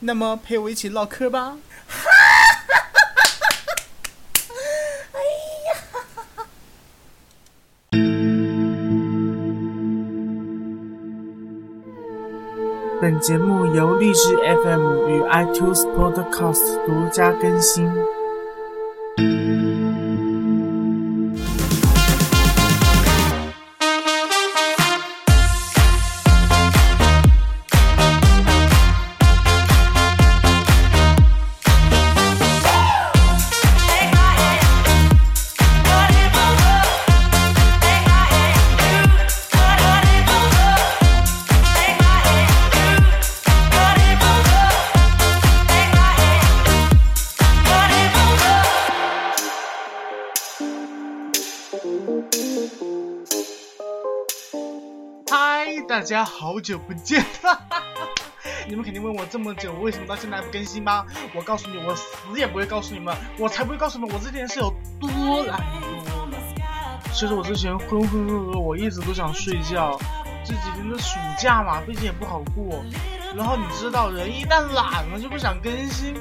那么陪我一起唠嗑吧。本节目由荔枝 FM 与 iTunes Podcast 独家更新。好久不见！你们肯定问我这么久，为什么到现在还不更新吧？我告诉你，我死也不会告诉你们，我才不会告诉你们，我这件事有多懒惰。其实我之前浑浑噩噩，我一直都想睡觉。这几天的暑假嘛，毕竟也不好过。然后你知道，人一旦懒了就不想更新，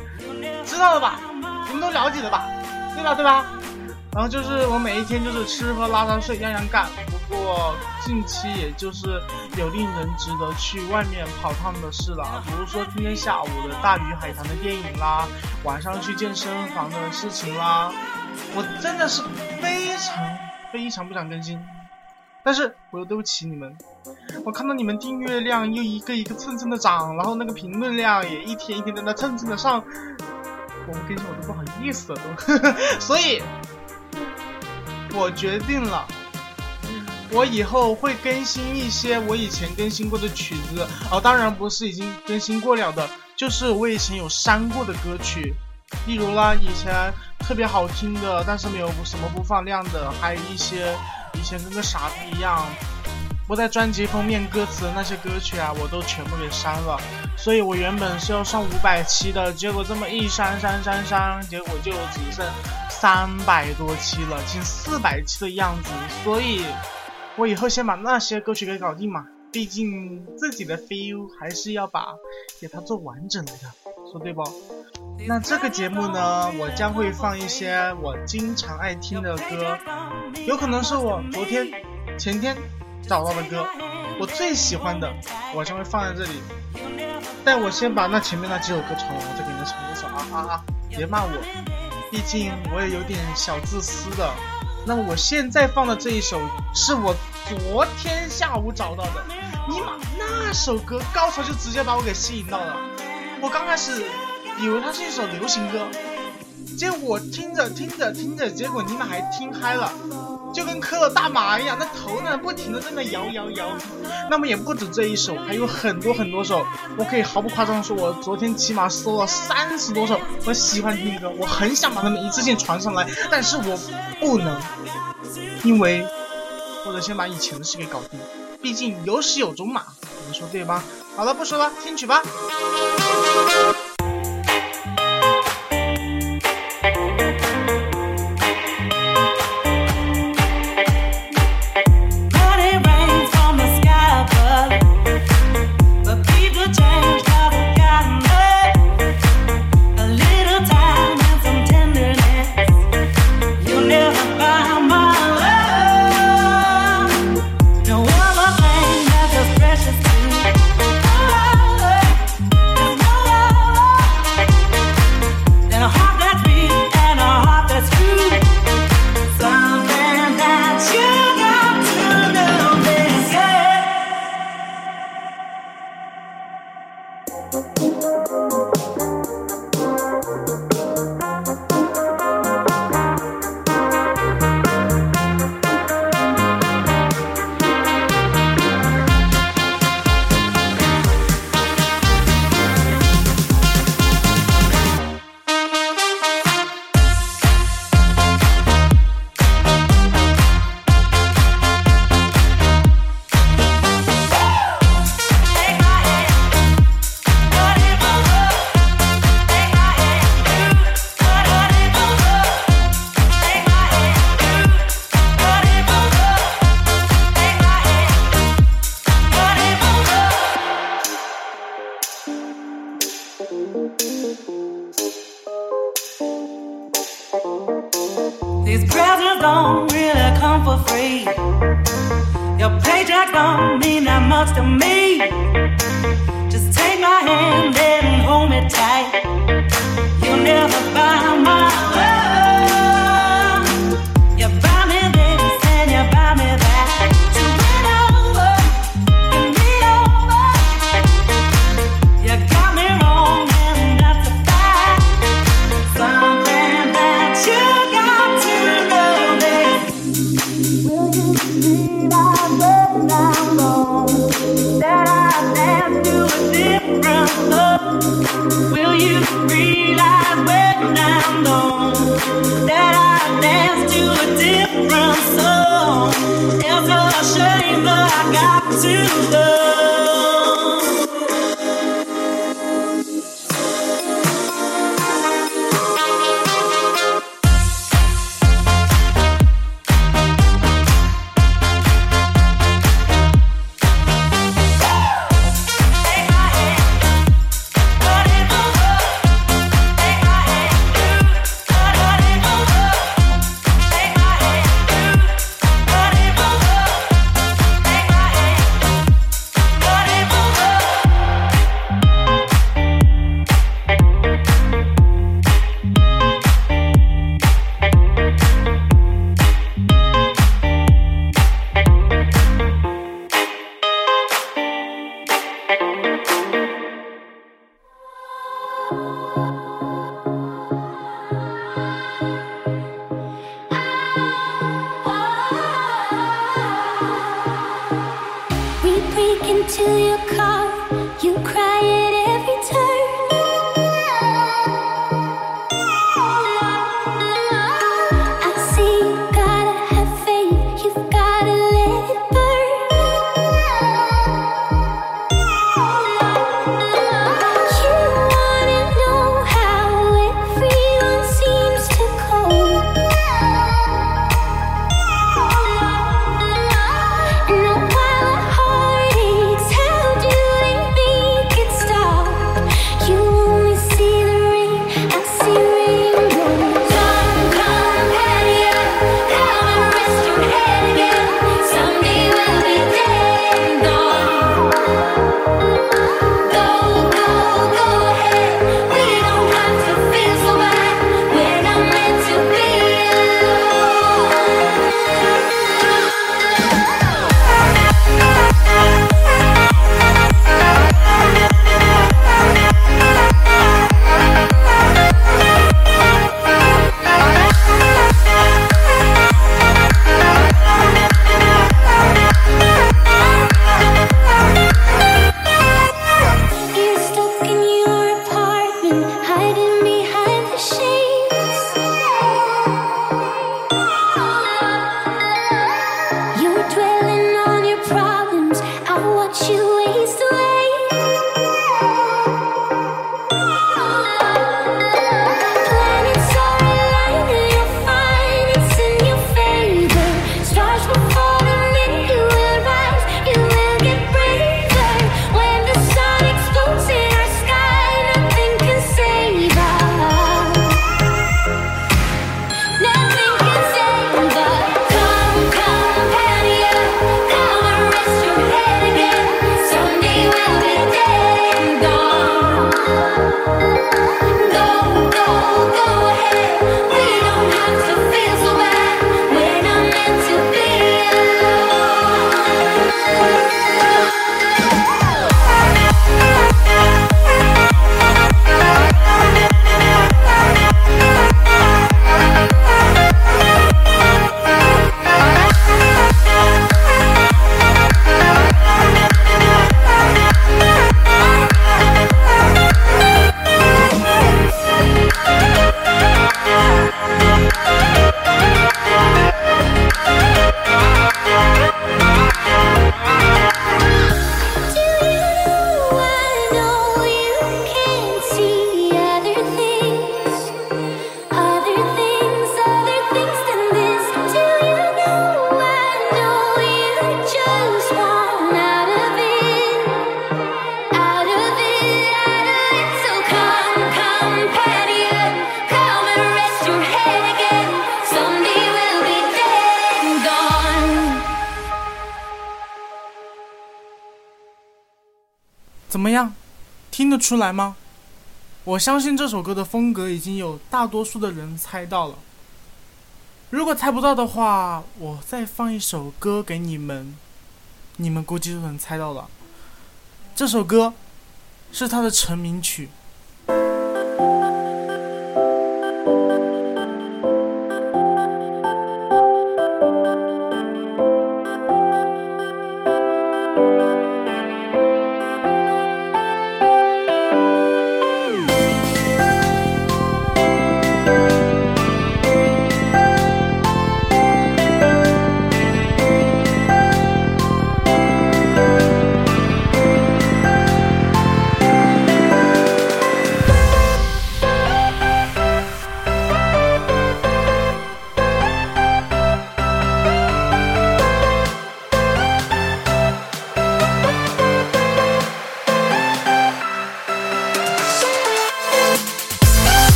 知道了吧？你们都了解了吧？对吧？对吧？然后就是我每一天就是吃喝拉撒睡样样干。不过近期也就是有令人值得去外面跑趟的事了，比如说今天下午的大鱼海棠的电影啦，晚上去健身房的事情啦。我真的是非常非常不想更新，但是我又对不起你们。我看到你们订阅量又一个一个蹭蹭的涨，然后那个评论量也一天一天在那蹭蹭的上，我更新我都不好意思了都，所以。我决定了，我以后会更新一些我以前更新过的曲子。哦，当然不是已经更新过了的，就是我以前有删过的歌曲，例如啦，以前特别好听的，但是没有什么播放量的，还有一些以前跟个傻逼一样。不在专辑封面歌词的那些歌曲啊，我都全部给删了。所以我原本是要上五百期的，结果这么一删删删删，结果就只剩三百多期了，近四百期的样子。所以，我以后先把那些歌曲给搞定嘛，毕竟自己的 feel 还是要把给它做完整的，说对不？那这个节目呢，我将会放一些我经常爱听的歌，有可能是我昨天、前天。找到的歌，我最喜欢的，我将会放在这里。但我先把那前面那几首歌唱完，我再给你们唱一首啊啊啊！别骂我，毕竟我也有点小自私的。那么我现在放的这一首是我昨天下午找到的，尼玛那首歌高潮就直接把我给吸引到了。我刚开始以为它是一首流行歌，结果听着听着听着，结果尼玛还听嗨了。就跟磕了大麻一样，那头呢不停的在那摇摇摇。那么也不止这一首，还有很多很多首。我可以毫不夸张说，我昨天起码搜了三十多首我喜欢听的歌，我很想把它们一次性传上来，但是我不能，因为或者先把以前的事给搞定。毕竟有始有终嘛，你们说对吗？好了，不说了，听曲吧。出来吗？我相信这首歌的风格已经有大多数的人猜到了。如果猜不到的话，我再放一首歌给你们，你们估计就能猜到了。这首歌是他的成名曲。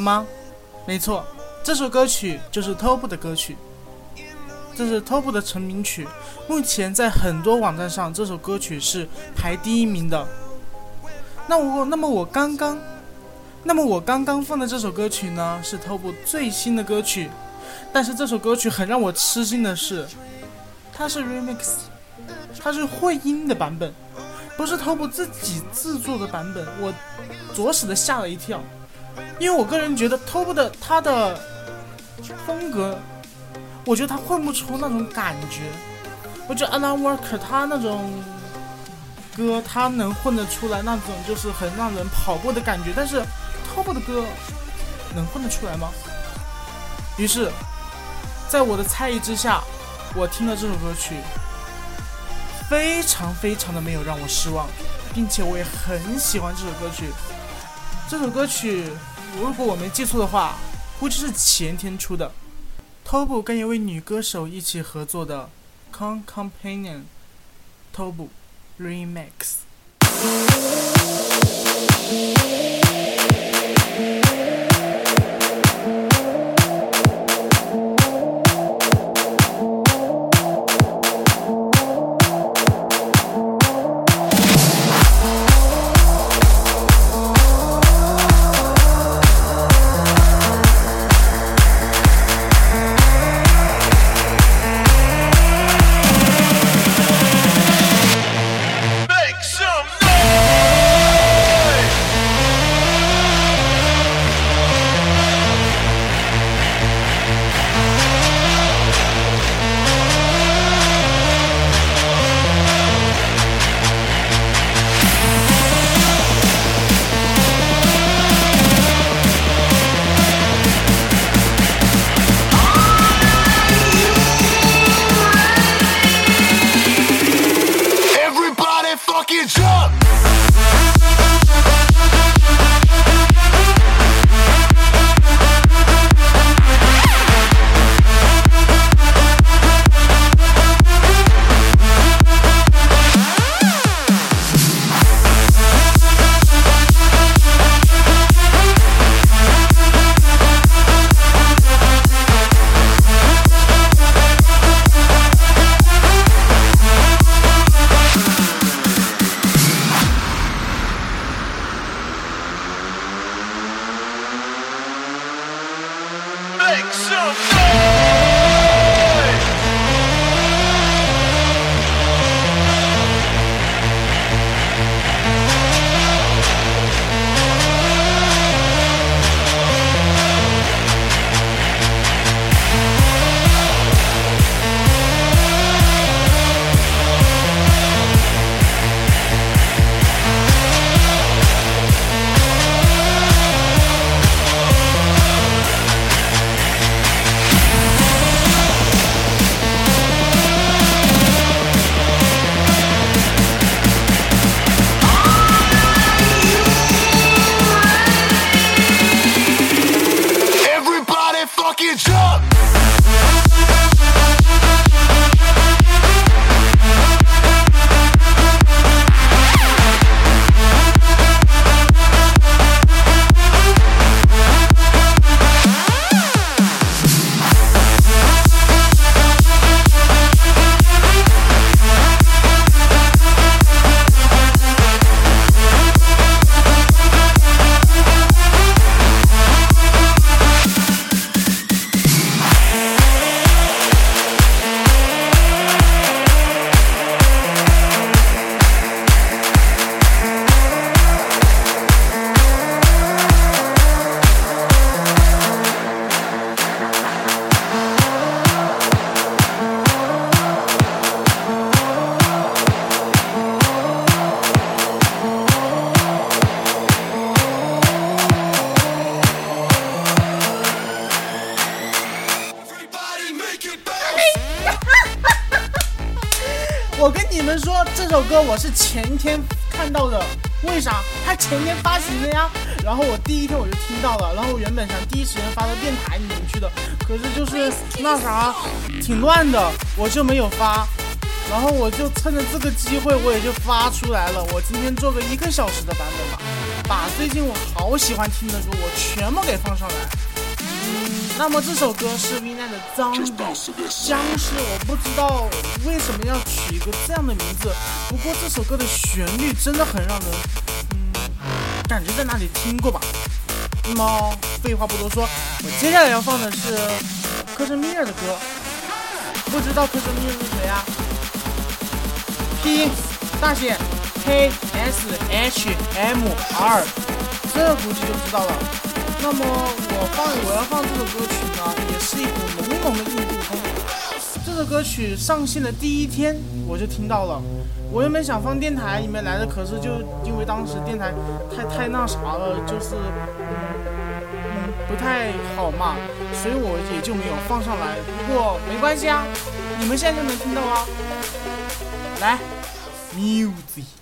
吗？没错，这首歌曲就是 TOP 的歌曲，这是 TOP 的成名曲。目前在很多网站上，这首歌曲是排第一名的。那我，那么我刚刚，那么我刚刚放的这首歌曲呢，是 TOP 最新的歌曲。但是这首歌曲很让我吃惊的是，它是 remix，它是会音的版本，不是 TOP 自己制作的版本，我着实的吓了一跳。因为我个人觉得 TOP 的他的风格，我觉得他混不出那种感觉。我觉得 Alan Walker 他那种歌，他能混得出来那种就是很让人跑步的感觉，但是 TOP 的歌能混得出来吗？于是，在我的猜疑之下，我听了这首歌曲，非常非常的没有让我失望，并且我也很喜欢这首歌曲。这首歌曲。如果我没记错的话，估计是前天出的。Tobu 跟一位女歌手一起合作的《Con Companion》，Tobu Remix。前天看到的，为啥？他前天发行的呀。然后我第一天我就听到了，然后我原本想第一时间发到电台里面去的，可是就是那啥，挺乱的，我就没有发。然后我就趁着这个机会，我也就发出来了。我今天做个一个小时的版本吧，把最近我好喜欢听的歌我全部给放上来。嗯，那么这首歌是 V 奈的《脏笔》，僵尸，我不知道为什么要有这样的名字，不过这首歌的旋律真的很让人，嗯，感觉在哪里听过吧。那么废话不多说，我接下来要放的是科什米尔的歌，不知道科什米尔是谁啊？P 大写 K S H M R，这估计就知道了。那么我放我要放这首歌曲呢，也是一股浓浓的印度风。这首歌曲上线的第一天我就听到了，我原本想放电台里面来的，可是就因为当时电台太太那啥了，就是嗯不太好嘛，所以我也就没有放上来。不过没关系啊，你们现在就能听到啊。来，music。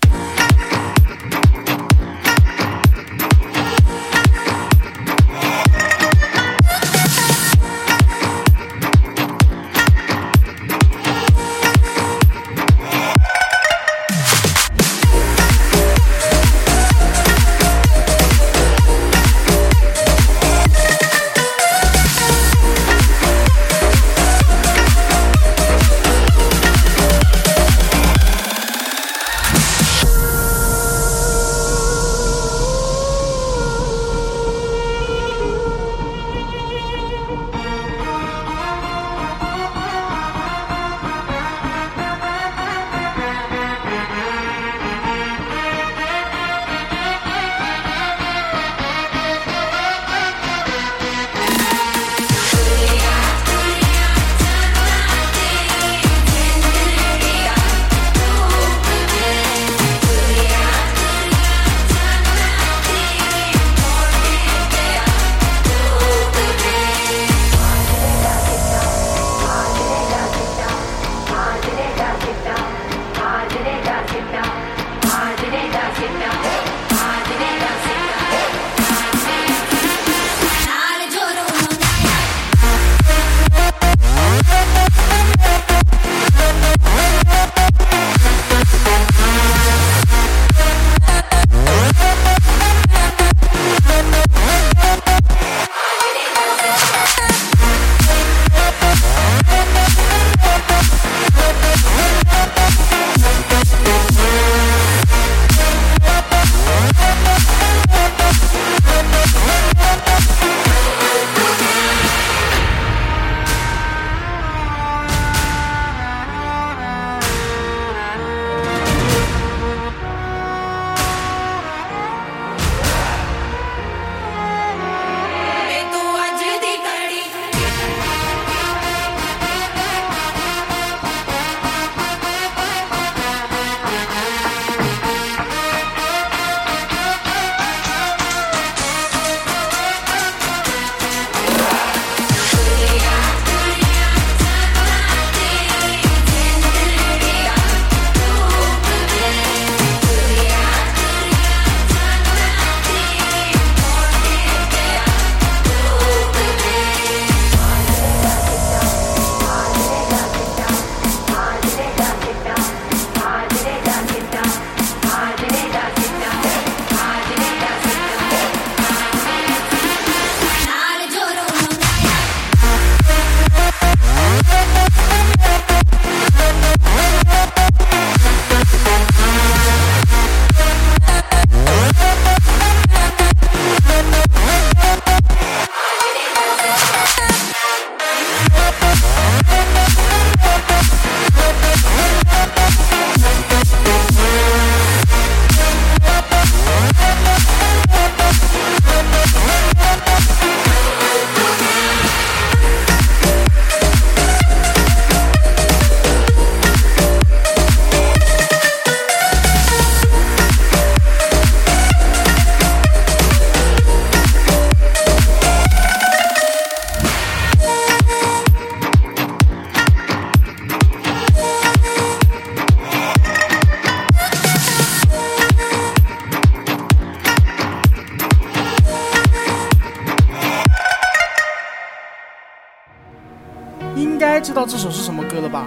这首是什么歌了吧？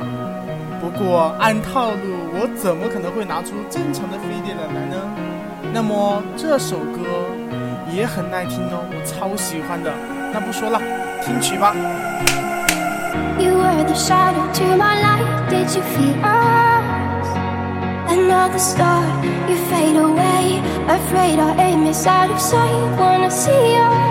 不过按套路，我怎么可能会拿出正常的飞碟来呢？那么这首歌也很耐听哦，我超喜欢的。那不说了，听曲吧。You were the shadow to my light. Did you feel us? Another star, you fade away. Afraid our aim is out of sight. Wanna see us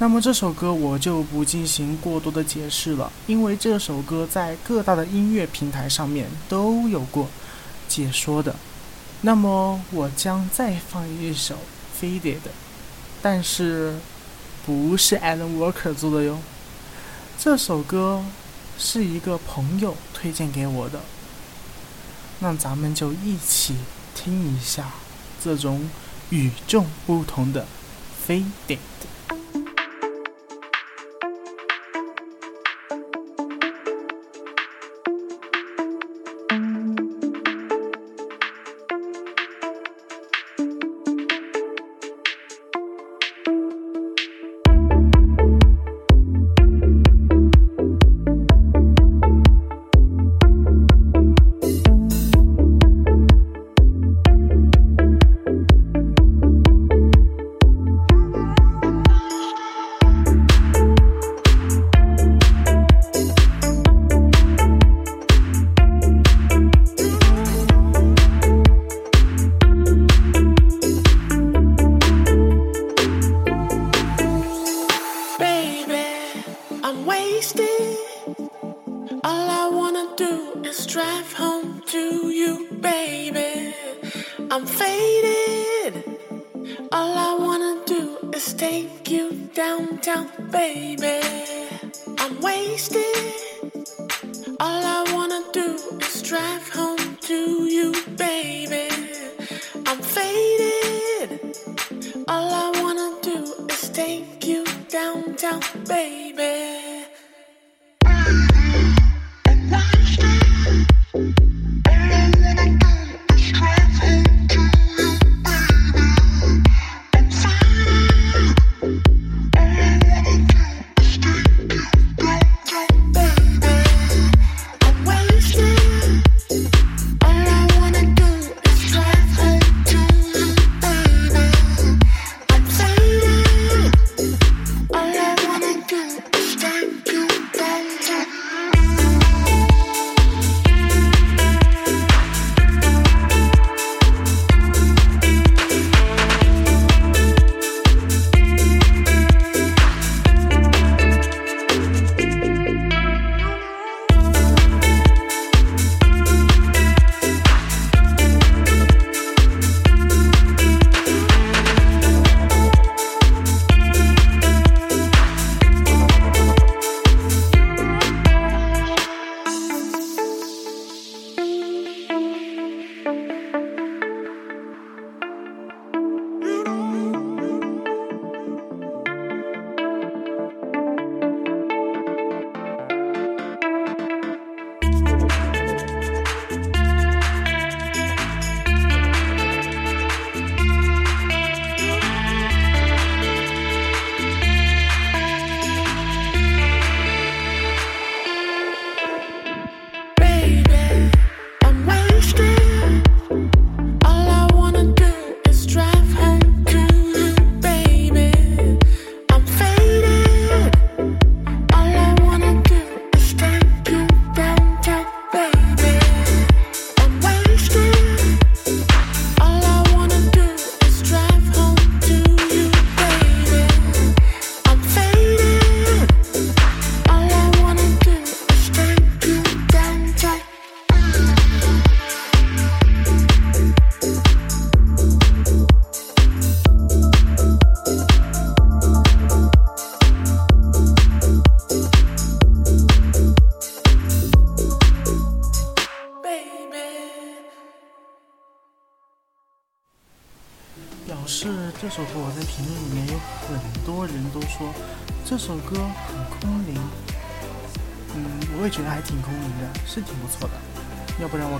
那么这首歌我就不进行过多的解释了，因为这首歌在各大的音乐平台上面都有过解说的。那么我将再放一首 Fade》的，但是不是 Alan Walker 做的哟。这首歌是一个朋友推荐给我的，那咱们就一起听一下这种与众不同的 Fade》的。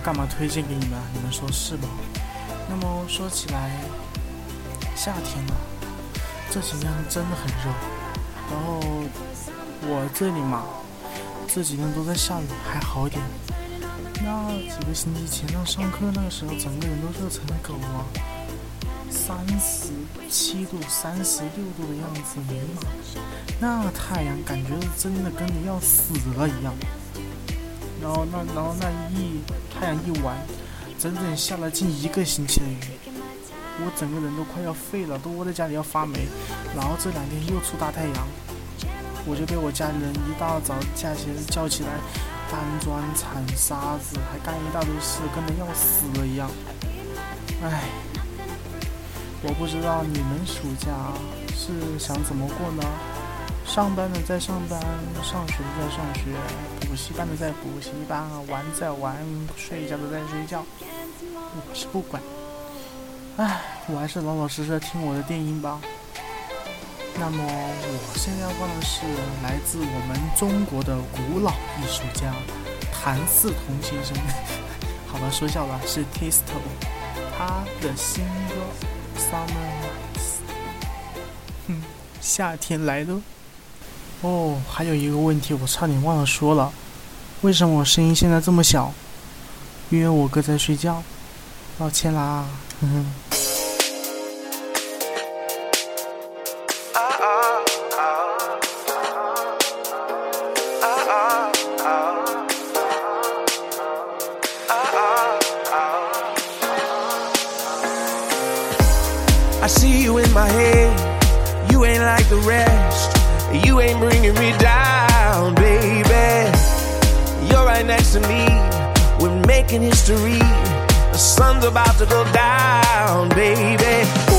干嘛推荐给你们？你们说是吧？那么说起来，夏天了，这几天真的很热。然后我这里嘛，这几天都在下雨，还好一点。那几个星期前上上课那个时候，整个人都热成狗啊，三十七度、三十六度的样子，尼玛，那太阳感觉真的跟你要死了一样。然后那然后那一太阳一完，整整下了近一个星期的雨，我整个人都快要废了，都窝在家里要发霉。然后这两天又出大太阳，我就被我家里人一大早架起叫起来搬砖、铲沙子，还干一大堆事，跟得要死了一样。唉，我不知道你们暑假是想怎么过呢？上班的在上班，上学的在上学，补习班的在补习班，玩在玩，睡觉的在睡觉。我是不管，唉，我还是老老实实听我的电音吧。那么我现在要放的是来自我们中国的古老艺术家谭嗣同先生。好吧，说笑了，是 Tisto，他的新歌《Summer Nights》。哼，夏天来了。哦，还有一个问题，我差点忘了说了，为什么我声音现在这么小？因为我哥在睡觉，抱歉啦。哼哼。Ain't bringing me down, baby. You're right next to me. We're making history. The sun's about to go down, baby.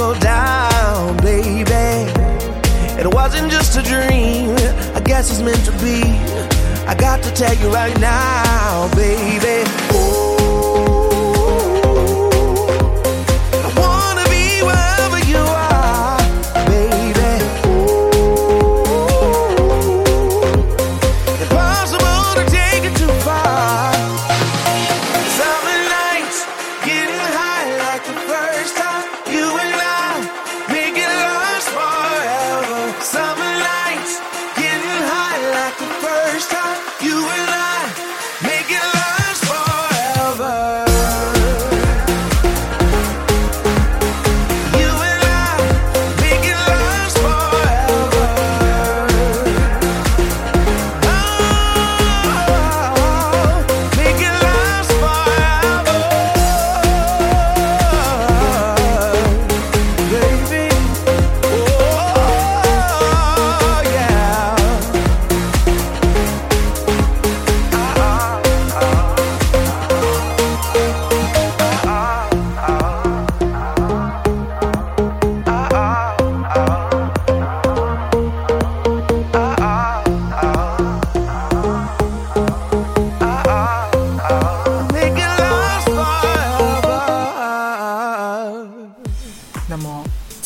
Go down, baby. It wasn't just a dream, I guess it's meant to be. I got to tell you right now, baby.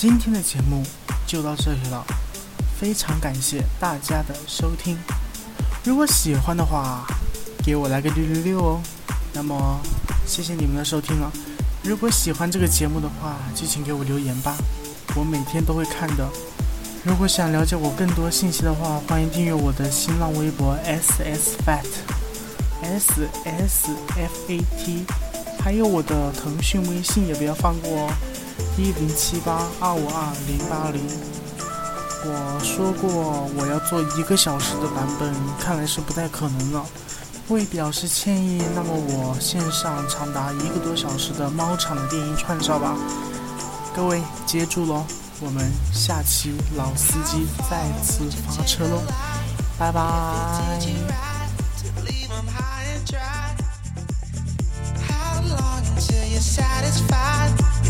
今天的节目就到这里了，非常感谢大家的收听。如果喜欢的话，给我来个六六六哦。那么，谢谢你们的收听了。如果喜欢这个节目的话，就请给我留言吧，我每天都会看的。如果想了解我更多信息的话，欢迎订阅我的新浪微博 s s fat s s f a t，还有我的腾讯微信也不要放过哦，一零七八二五二零八零。我说过我要做一个小时的版本，看来是不太可能了。为表示歉意，那么我献上长达一个多小时的猫场的电音串烧吧。各位接住喽，我们下期老司机再次发车喽，拜拜。satisfied?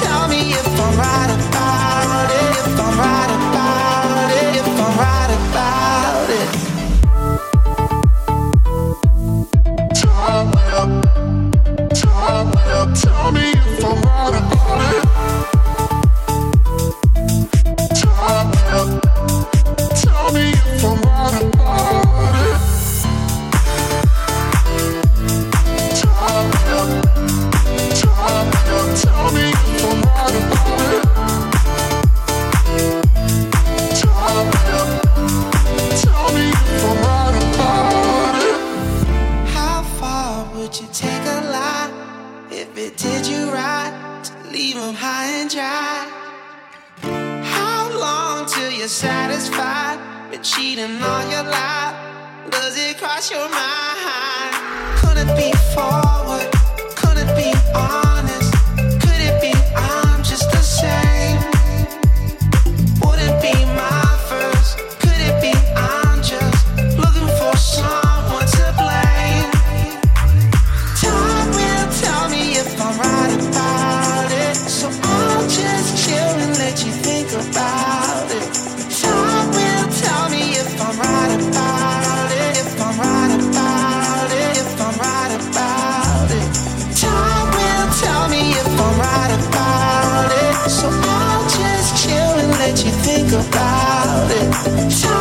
tell me if I'm right cheating on your life. Does it cross your mind? Could it be forward? about it.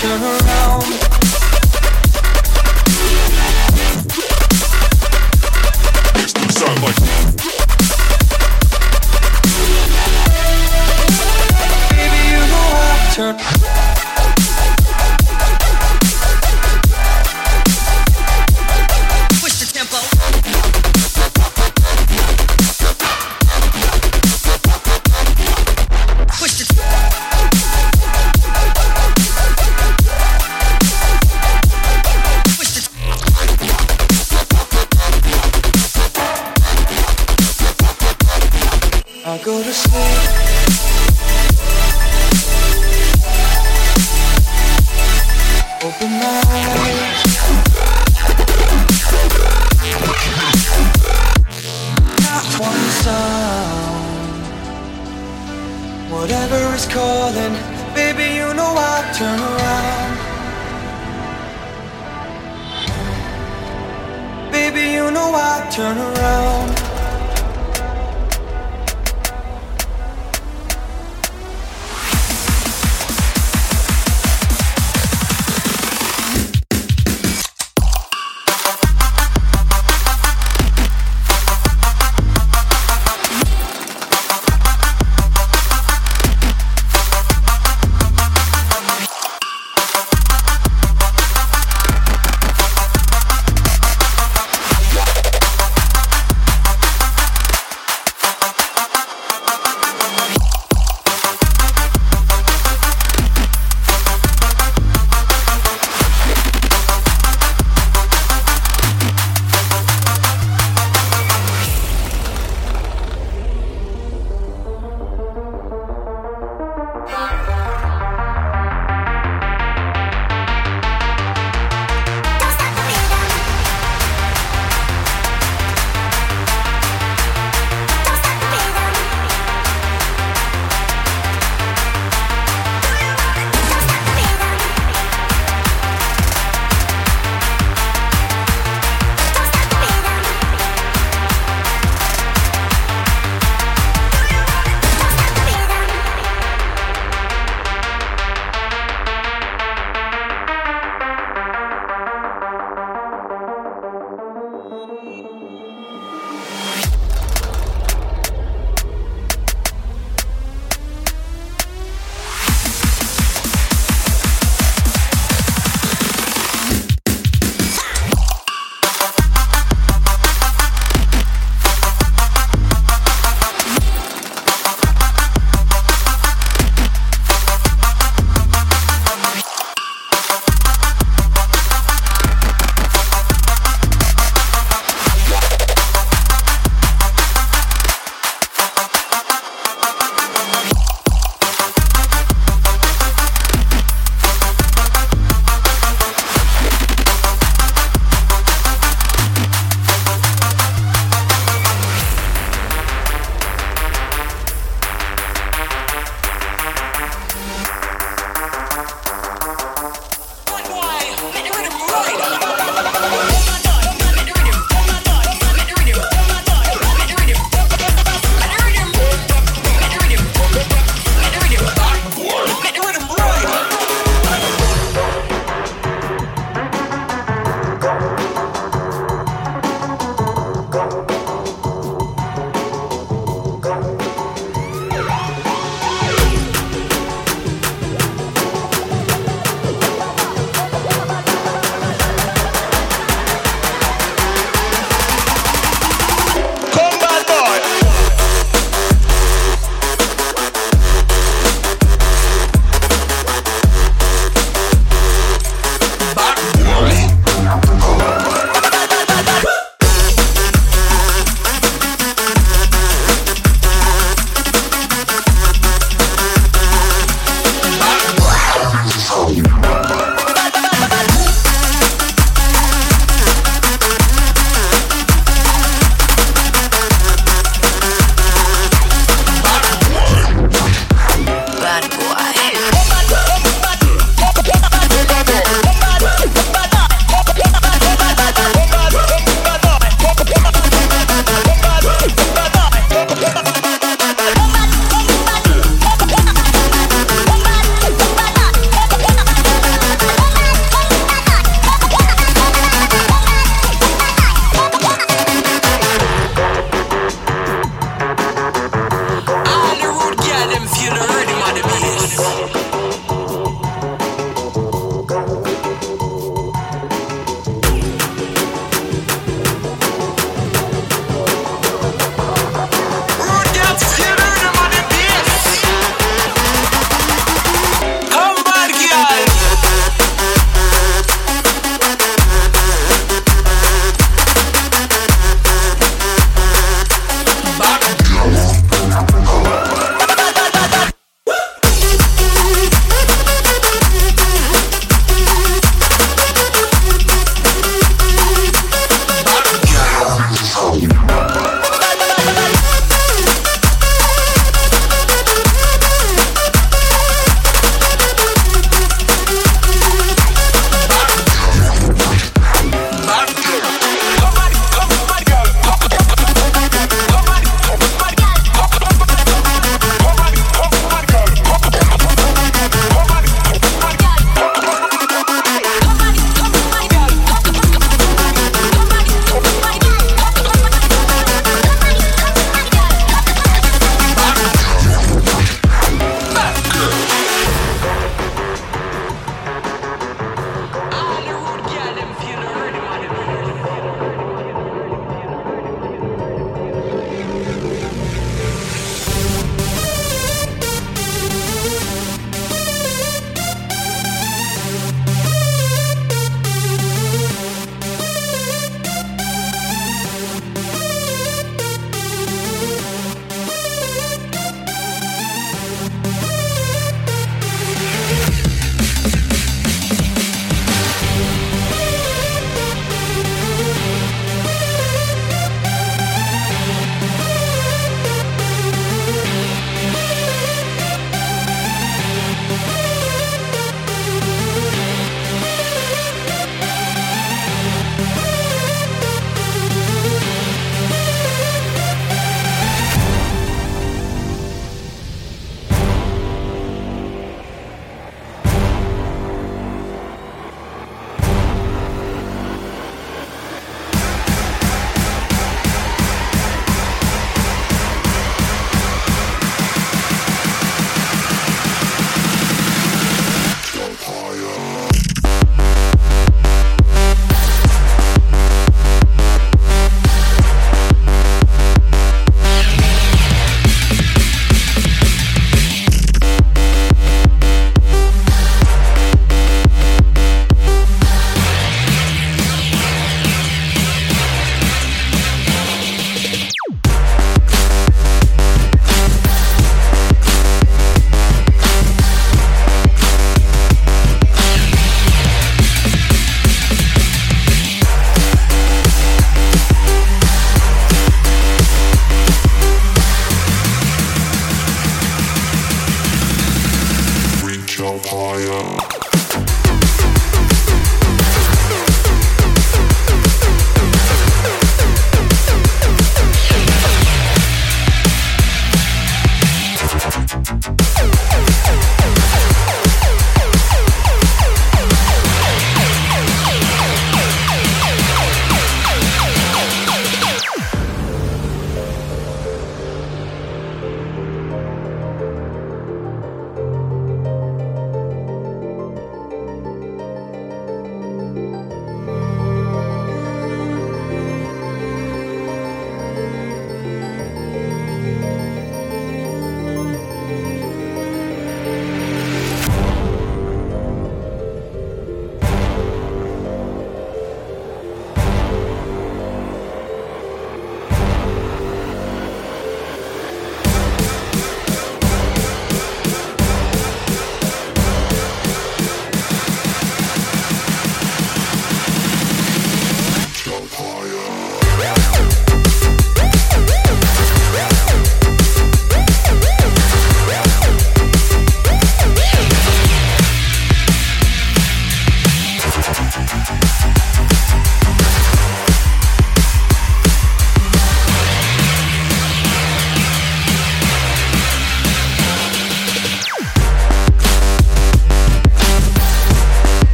turn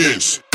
kids.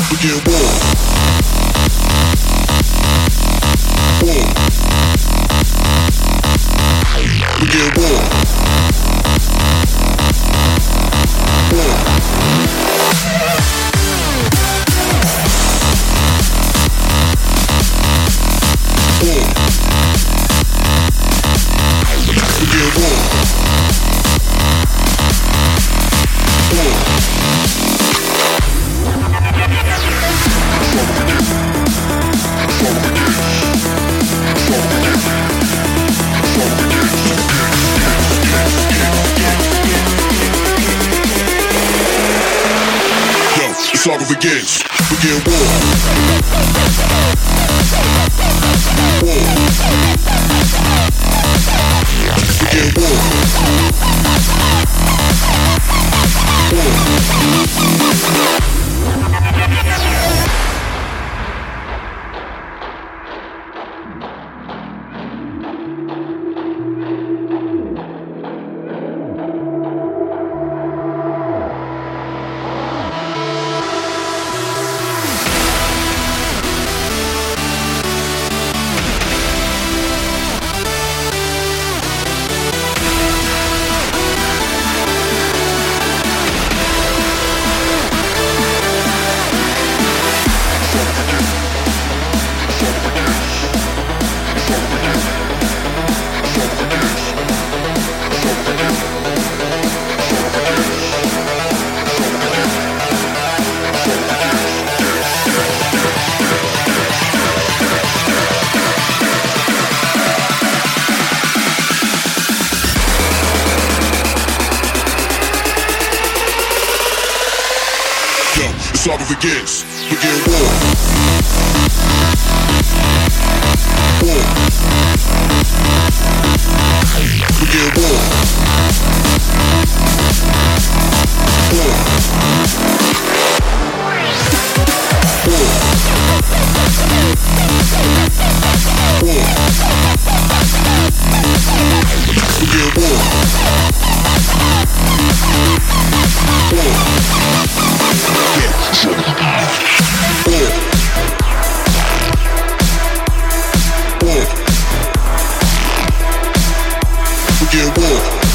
get warm.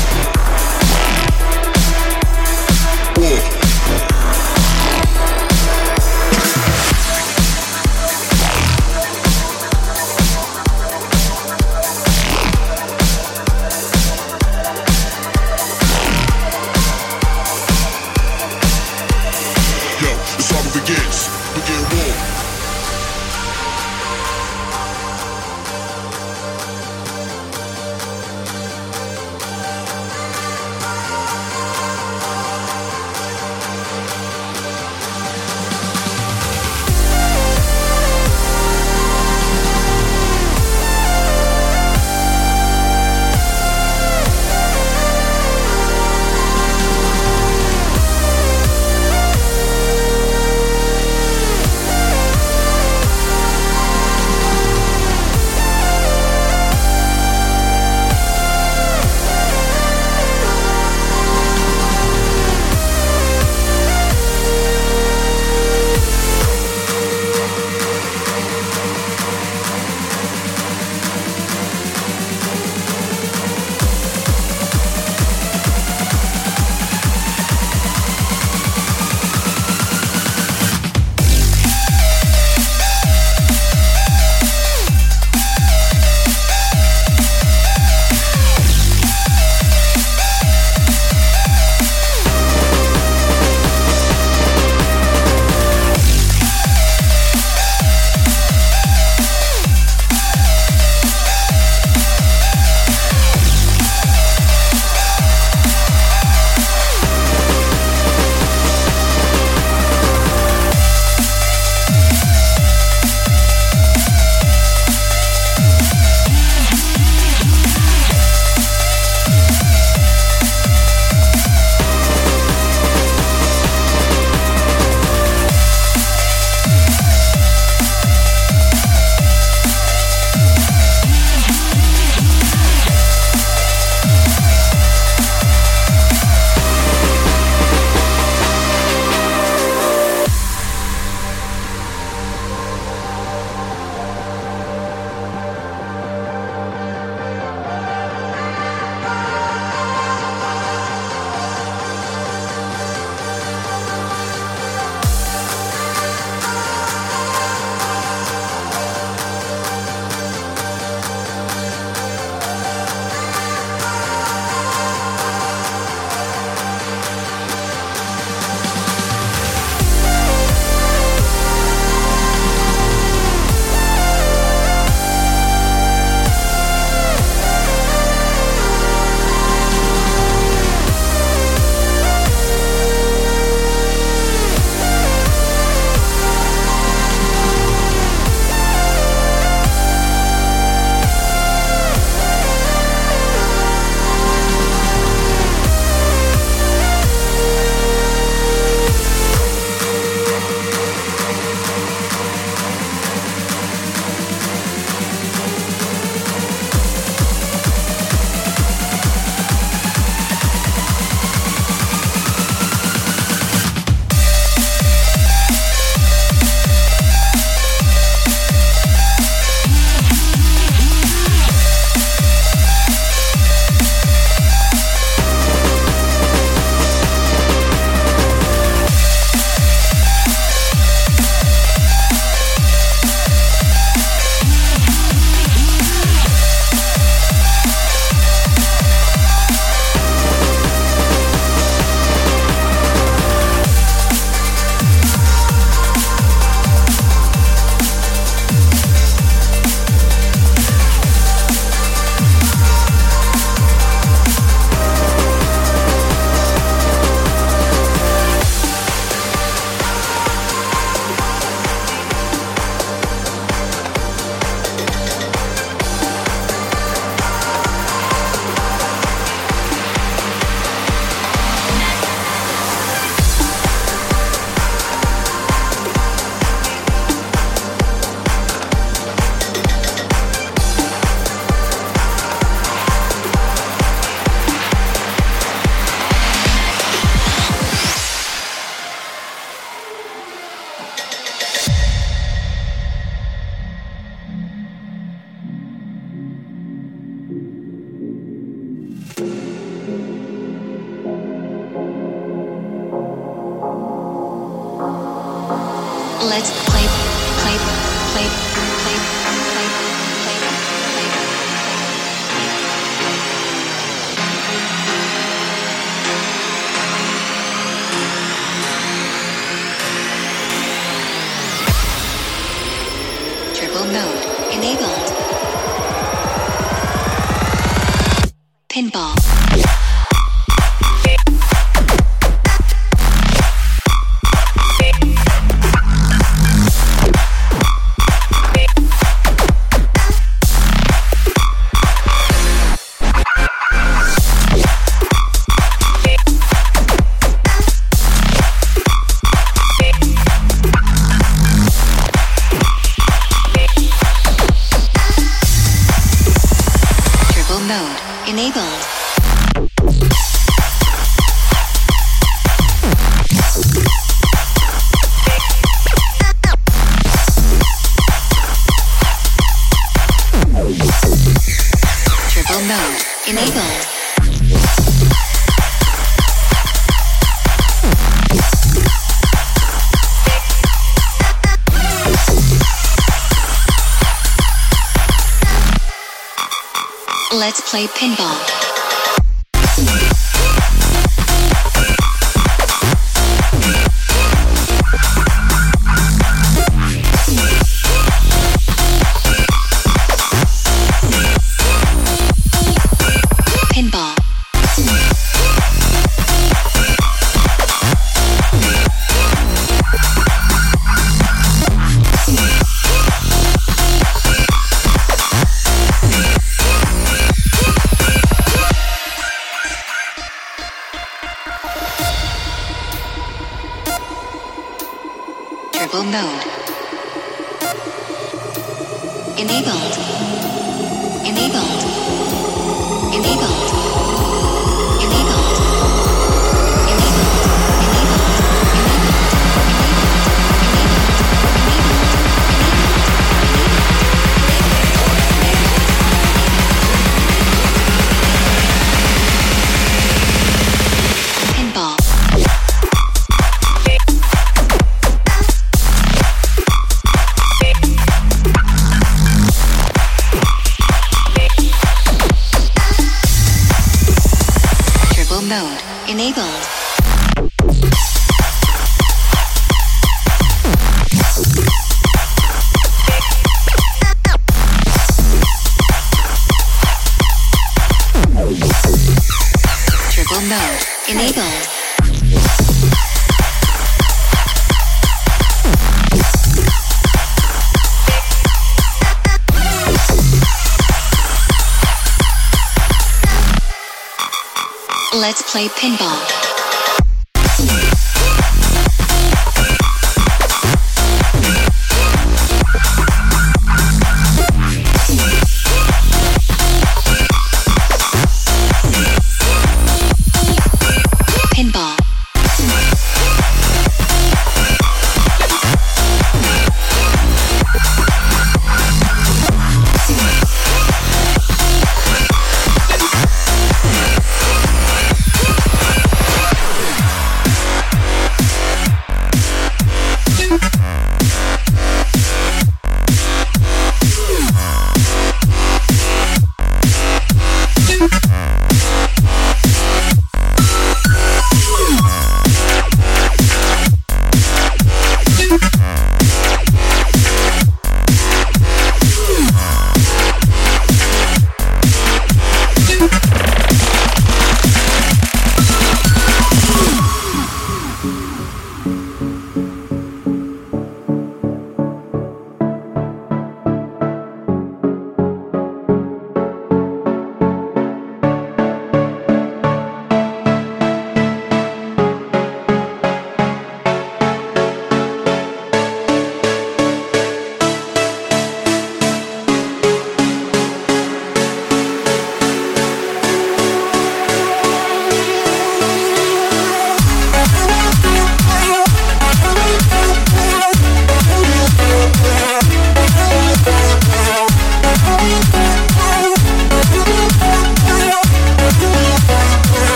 Play pinball.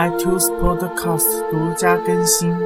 iTunes Podcast 独家更新。